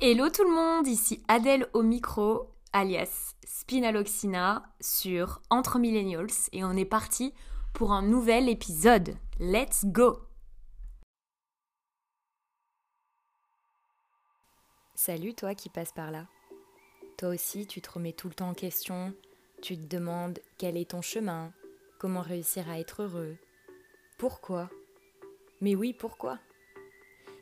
Hello tout le monde, ici Adèle au micro, alias Spinaloxina sur Entre Millennials et on est parti pour un nouvel épisode. Let's go Salut toi qui passes par là. Toi aussi tu te remets tout le temps en question, tu te demandes quel est ton chemin, comment réussir à être heureux, pourquoi? Mais oui, pourquoi?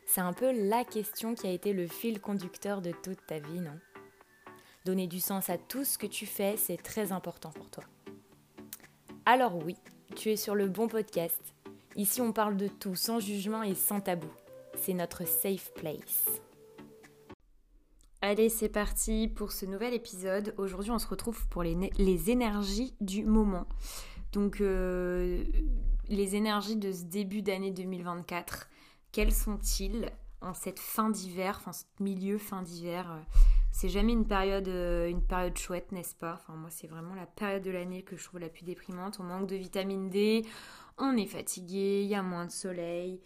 C'est un peu la question qui a été le fil conducteur de toute ta vie, non? Donner du sens à tout ce que tu fais, c'est très important pour toi. Alors oui, tu es sur le bon podcast. Ici, on parle de tout sans jugement et sans tabou. C'est notre safe place. Allez, c'est parti pour ce nouvel épisode. Aujourd'hui, on se retrouve pour les, énergies du moment. Donc, euh, les énergies de ce début d'année 2024 quels sont-ils en cette fin d'hiver, enfin ce milieu fin d'hiver euh, C'est jamais une période, euh, une période chouette, n'est-ce pas? Enfin moi c'est vraiment la période de l'année que je trouve la plus déprimante. On manque de vitamine D, on est fatigué, il y a moins de soleil,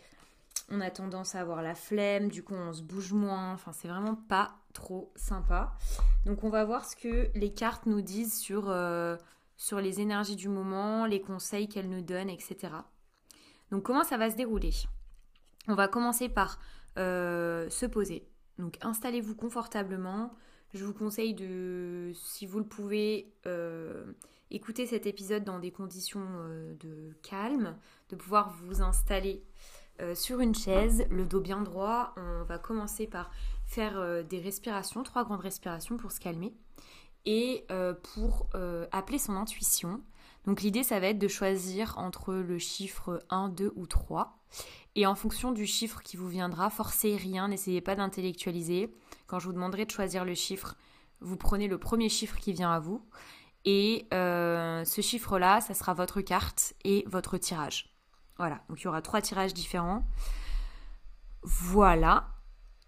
on a tendance à avoir la flemme, du coup on se bouge moins. Enfin c'est vraiment pas trop sympa. Donc on va voir ce que les cartes nous disent sur, euh, sur les énergies du moment, les conseils qu'elles nous donnent, etc. Donc comment ça va se dérouler? On va commencer par euh, se poser. Donc installez-vous confortablement. Je vous conseille de, si vous le pouvez, euh, écouter cet épisode dans des conditions euh, de calme, de pouvoir vous installer sur une chaise, le dos bien droit. On va commencer par faire des respirations, trois grandes respirations pour se calmer et pour appeler son intuition. Donc l'idée, ça va être de choisir entre le chiffre 1, 2 ou 3. Et en fonction du chiffre qui vous viendra, forcez rien, n'essayez pas d'intellectualiser. Quand je vous demanderai de choisir le chiffre, vous prenez le premier chiffre qui vient à vous. Et euh, ce chiffre-là, ça sera votre carte et votre tirage. Voilà, donc il y aura trois tirages différents. Voilà.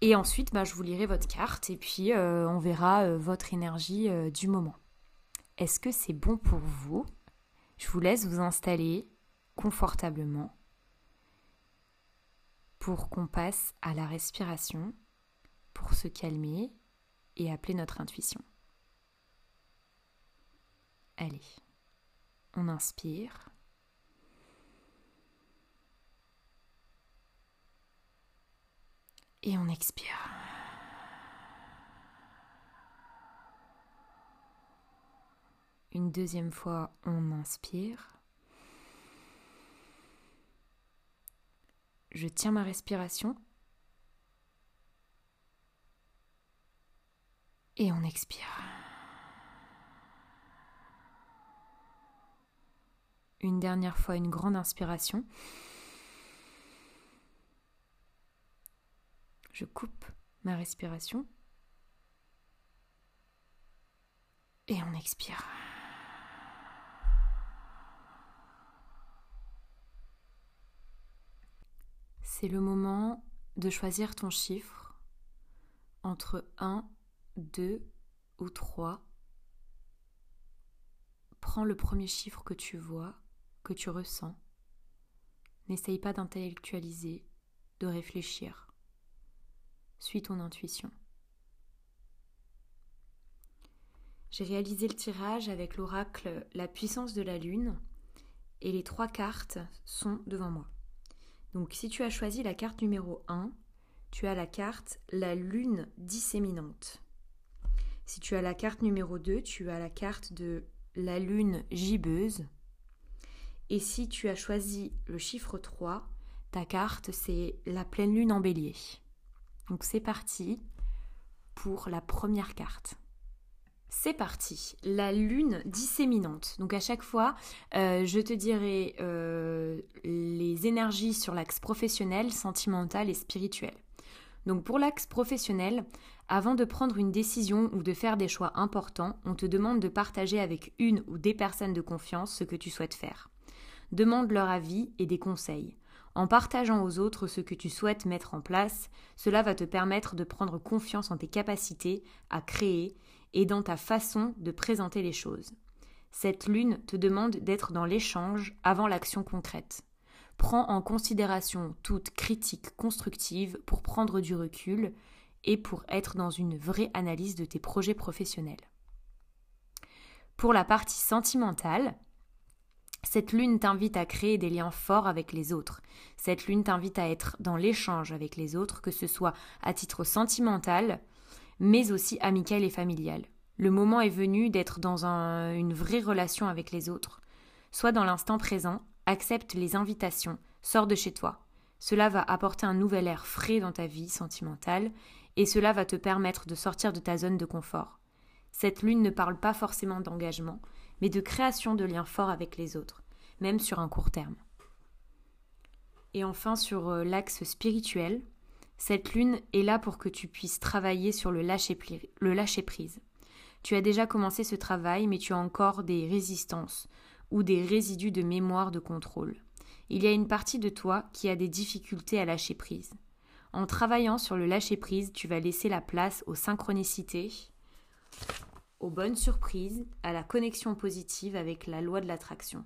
Et ensuite, bah, je vous lirai votre carte et puis euh, on verra euh, votre énergie du moment. Est-ce que c'est bon pour vous? Je vous laisse vous installer confortablement pour qu'on passe à la respiration, pour se calmer et appeler notre intuition. Allez, on inspire. Et on expire. Une deuxième fois, on inspire. Je tiens ma respiration. Et on expire. Une dernière fois, une grande inspiration. Je coupe ma respiration. Et on expire. C'est le moment de choisir ton chiffre entre 1, 2 ou 3. Prends le premier chiffre que tu vois, que tu ressens. N'essaye pas d'intellectualiser, de réfléchir. Suis ton intuition. J'ai réalisé le tirage avec l'oracle La puissance de la lune et les trois cartes sont devant moi. Donc si tu as choisi la carte numéro 1, tu as la carte la lune disséminante. Si tu as la carte numéro 2, tu as la carte de la lune gibbeuse. Et si tu as choisi le chiffre 3, ta carte c'est la pleine lune en bélier. Donc c'est parti pour la première carte. C'est parti, la lune disséminante. Donc à chaque fois, euh, je te dirai euh, les énergies sur l'axe professionnel, sentimental et spirituel. Donc pour l'axe professionnel, avant de prendre une décision ou de faire des choix importants, on te demande de partager avec une ou des personnes de confiance ce que tu souhaites faire. Demande leur avis et des conseils. En partageant aux autres ce que tu souhaites mettre en place, cela va te permettre de prendre confiance en tes capacités à créer et dans ta façon de présenter les choses. Cette lune te demande d'être dans l'échange avant l'action concrète. Prends en considération toute critique constructive pour prendre du recul et pour être dans une vraie analyse de tes projets professionnels. Pour la partie sentimentale, cette lune t'invite à créer des liens forts avec les autres. Cette lune t'invite à être dans l'échange avec les autres, que ce soit à titre sentimental, mais aussi amical et familial. Le moment est venu d'être dans une vraie relation avec les autres. Sois dans l'instant présent, accepte les invitations, sors de chez toi. Cela va apporter un nouvel air frais dans ta vie sentimentale et cela va te permettre de sortir de ta zone de confort. Cette lune ne parle pas forcément d'engagement, mais de création de liens forts avec les autres, même sur un court terme. Et enfin, sur euh, l'axe spirituel, cette lune est là pour que tu puisses travailler sur le lâcher, le lâcher prise. Tu as déjà commencé ce travail, mais tu as encore des résistances ou des résidus de mémoire de contrôle. Il y a une partie de toi qui a des difficultés à lâcher prise. En travaillant sur le lâcher prise, tu vas laisser la place aux synchronicités, aux bonnes surprises, à la connexion positive avec la loi de l'attraction.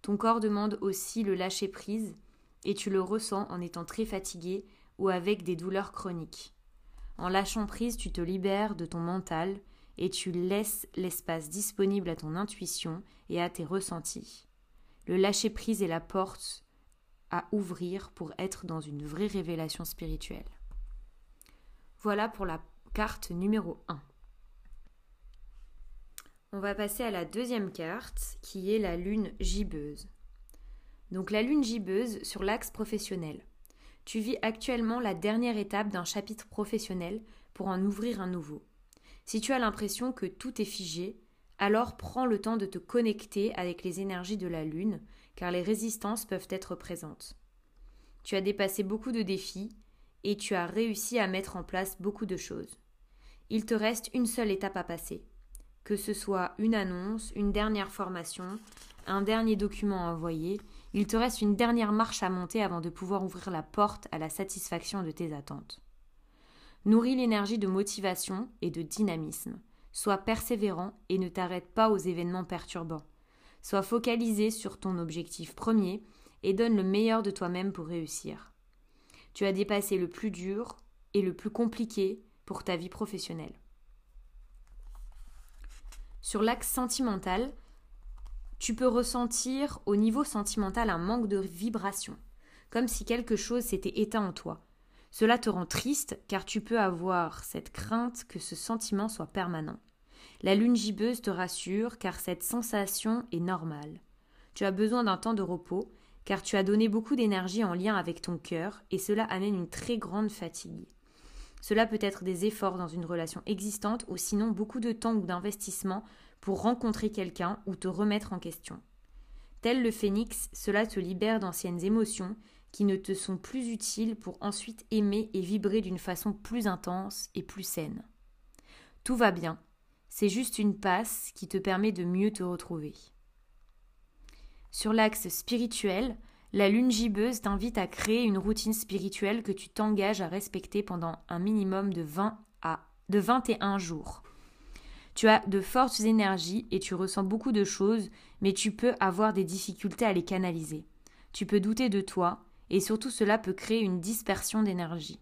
Ton corps demande aussi le lâcher prise et tu le ressens en étant très fatigué ou avec des douleurs chroniques. En lâchant prise, tu te libères de ton mental et tu laisses l'espace disponible à ton intuition et à tes ressentis. Le lâcher prise est la porte à ouvrir pour être dans une vraie révélation spirituelle. Voilà pour la carte numéro 1. On va passer à la deuxième carte qui est la lune gibbeuse. Donc la lune gibbeuse sur l'axe professionnel. Tu vis actuellement la dernière étape d'un chapitre professionnel pour en ouvrir un nouveau. Si tu as l'impression que tout est figé, alors prends le temps de te connecter avec les énergies de la lune, car les résistances peuvent être présentes. Tu as dépassé beaucoup de défis et tu as réussi à mettre en place beaucoup de choses. Il te reste une seule étape à passer que ce soit une annonce, une dernière formation, un dernier document à envoyer, il te reste une dernière marche à monter avant de pouvoir ouvrir la porte à la satisfaction de tes attentes. Nourris l'énergie de motivation et de dynamisme. Sois persévérant et ne t'arrête pas aux événements perturbants. Sois focalisé sur ton objectif premier et donne le meilleur de toi-même pour réussir. Tu as dépassé le plus dur et le plus compliqué pour ta vie professionnelle. Sur l'axe sentimental, tu peux ressentir au niveau sentimental un manque de vibration, comme si quelque chose s'était éteint en toi. Cela te rend triste car tu peux avoir cette crainte que ce sentiment soit permanent. La lune gibbeuse te rassure car cette sensation est normale. Tu as besoin d'un temps de repos car tu as donné beaucoup d'énergie en lien avec ton cœur et cela amène une très grande fatigue. Cela peut être des efforts dans une relation existante ou sinon beaucoup de temps ou d'investissement pour rencontrer quelqu'un ou te remettre en question. Tel le phénix, cela te libère d'anciennes émotions qui ne te sont plus utiles pour ensuite aimer et vibrer d'une façon plus intense et plus saine. Tout va bien, c'est juste une passe qui te permet de mieux te retrouver. Sur l'axe spirituel, la lune gibbeuse t'invite à créer une routine spirituelle que tu t'engages à respecter pendant un minimum de 20 à de 21 jours. Tu as de fortes énergies et tu ressens beaucoup de choses, mais tu peux avoir des difficultés à les canaliser. Tu peux douter de toi, et surtout cela peut créer une dispersion d'énergie.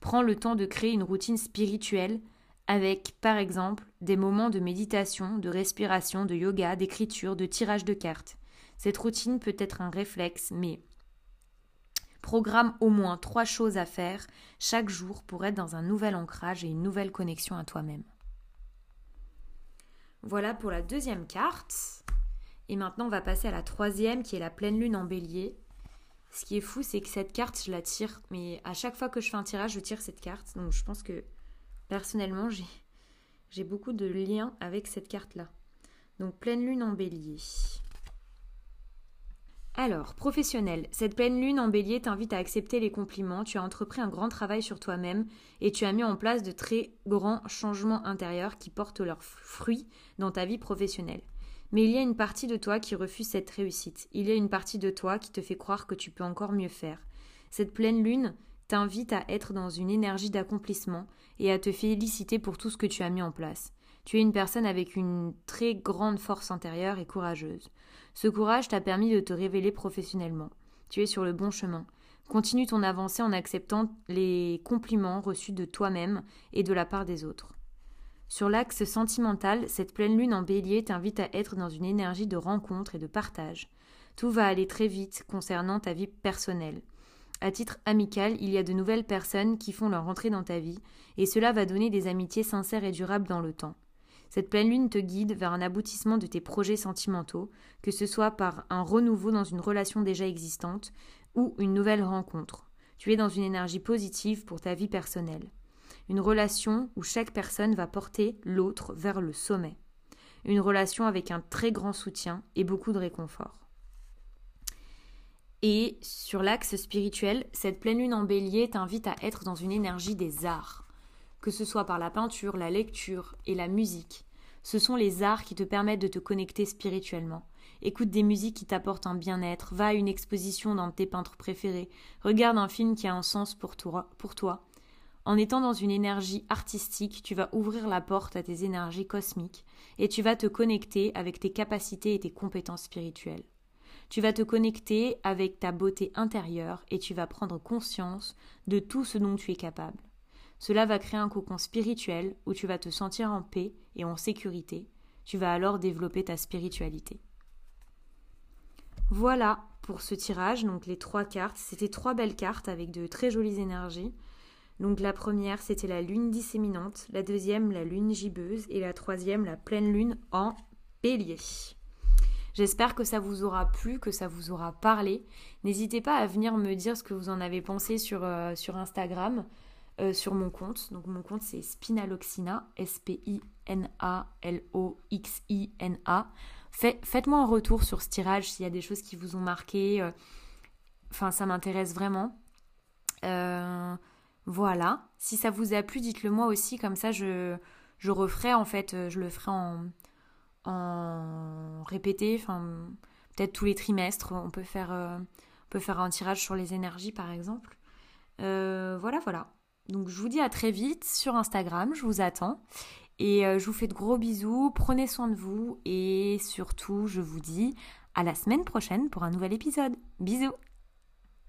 Prends le temps de créer une routine spirituelle avec, par exemple, des moments de méditation, de respiration, de yoga, d'écriture, de tirage de cartes. Cette routine peut être un réflexe, mais programme au moins trois choses à faire chaque jour pour être dans un nouvel ancrage et une nouvelle connexion à toi-même. Voilà pour la deuxième carte. Et maintenant, on va passer à la troisième qui est la pleine lune en bélier. Ce qui est fou, c'est que cette carte, je la tire, mais à chaque fois que je fais un tirage, je tire cette carte. Donc je pense que personnellement, j'ai beaucoup de liens avec cette carte-là. Donc pleine lune en bélier. Alors, professionnel, cette pleine lune en bélier t'invite à accepter les compliments, tu as entrepris un grand travail sur toi-même et tu as mis en place de très grands changements intérieurs qui portent leurs fruits dans ta vie professionnelle. Mais il y a une partie de toi qui refuse cette réussite, il y a une partie de toi qui te fait croire que tu peux encore mieux faire. Cette pleine lune t'invite à être dans une énergie d'accomplissement et à te féliciter pour tout ce que tu as mis en place. Tu es une personne avec une très grande force intérieure et courageuse. Ce courage t'a permis de te révéler professionnellement. Tu es sur le bon chemin. Continue ton avancée en acceptant les compliments reçus de toi-même et de la part des autres. Sur l'axe sentimental, cette pleine lune en bélier t'invite à être dans une énergie de rencontre et de partage. Tout va aller très vite concernant ta vie personnelle. À titre amical, il y a de nouvelles personnes qui font leur entrée dans ta vie, et cela va donner des amitiés sincères et durables dans le temps. Cette pleine lune te guide vers un aboutissement de tes projets sentimentaux, que ce soit par un renouveau dans une relation déjà existante ou une nouvelle rencontre. Tu es dans une énergie positive pour ta vie personnelle. Une relation où chaque personne va porter l'autre vers le sommet. Une relation avec un très grand soutien et beaucoup de réconfort. Et sur l'axe spirituel, cette pleine lune en bélier t'invite à être dans une énergie des arts que ce soit par la peinture, la lecture et la musique. Ce sont les arts qui te permettent de te connecter spirituellement. Écoute des musiques qui t'apportent un bien-être, va à une exposition de tes peintres préférés, regarde un film qui a un sens pour toi, pour toi. En étant dans une énergie artistique, tu vas ouvrir la porte à tes énergies cosmiques et tu vas te connecter avec tes capacités et tes compétences spirituelles. Tu vas te connecter avec ta beauté intérieure et tu vas prendre conscience de tout ce dont tu es capable. Cela va créer un cocon spirituel où tu vas te sentir en paix et en sécurité. Tu vas alors développer ta spiritualité. Voilà pour ce tirage, donc les trois cartes. C'était trois belles cartes avec de très jolies énergies. Donc la première, c'était la lune disséminante, la deuxième, la lune gibbeuse, et la troisième, la pleine lune en bélier. J'espère que ça vous aura plu, que ça vous aura parlé. N'hésitez pas à venir me dire ce que vous en avez pensé sur, euh, sur Instagram. Euh, sur mon compte. Donc mon compte c'est Spinaloxina, S-P-I-N-A-L-O-X-I-N-A. Faites-moi un retour sur ce tirage s'il y a des choses qui vous ont marqué. Euh, enfin, ça m'intéresse vraiment. Euh, voilà. Si ça vous a plu, dites-le moi aussi, comme ça je, je referai en fait, je le ferai en, en répété, peut-être tous les trimestres. On peut faire, on peut faire un tirage sur les énergies par exemple. voilà, voilà. Donc je vous dis à très vite sur Instagram, je vous attends. Et euh, je vous fais de gros bisous, prenez soin de vous et surtout je vous dis à la semaine prochaine pour un nouvel épisode. Bisous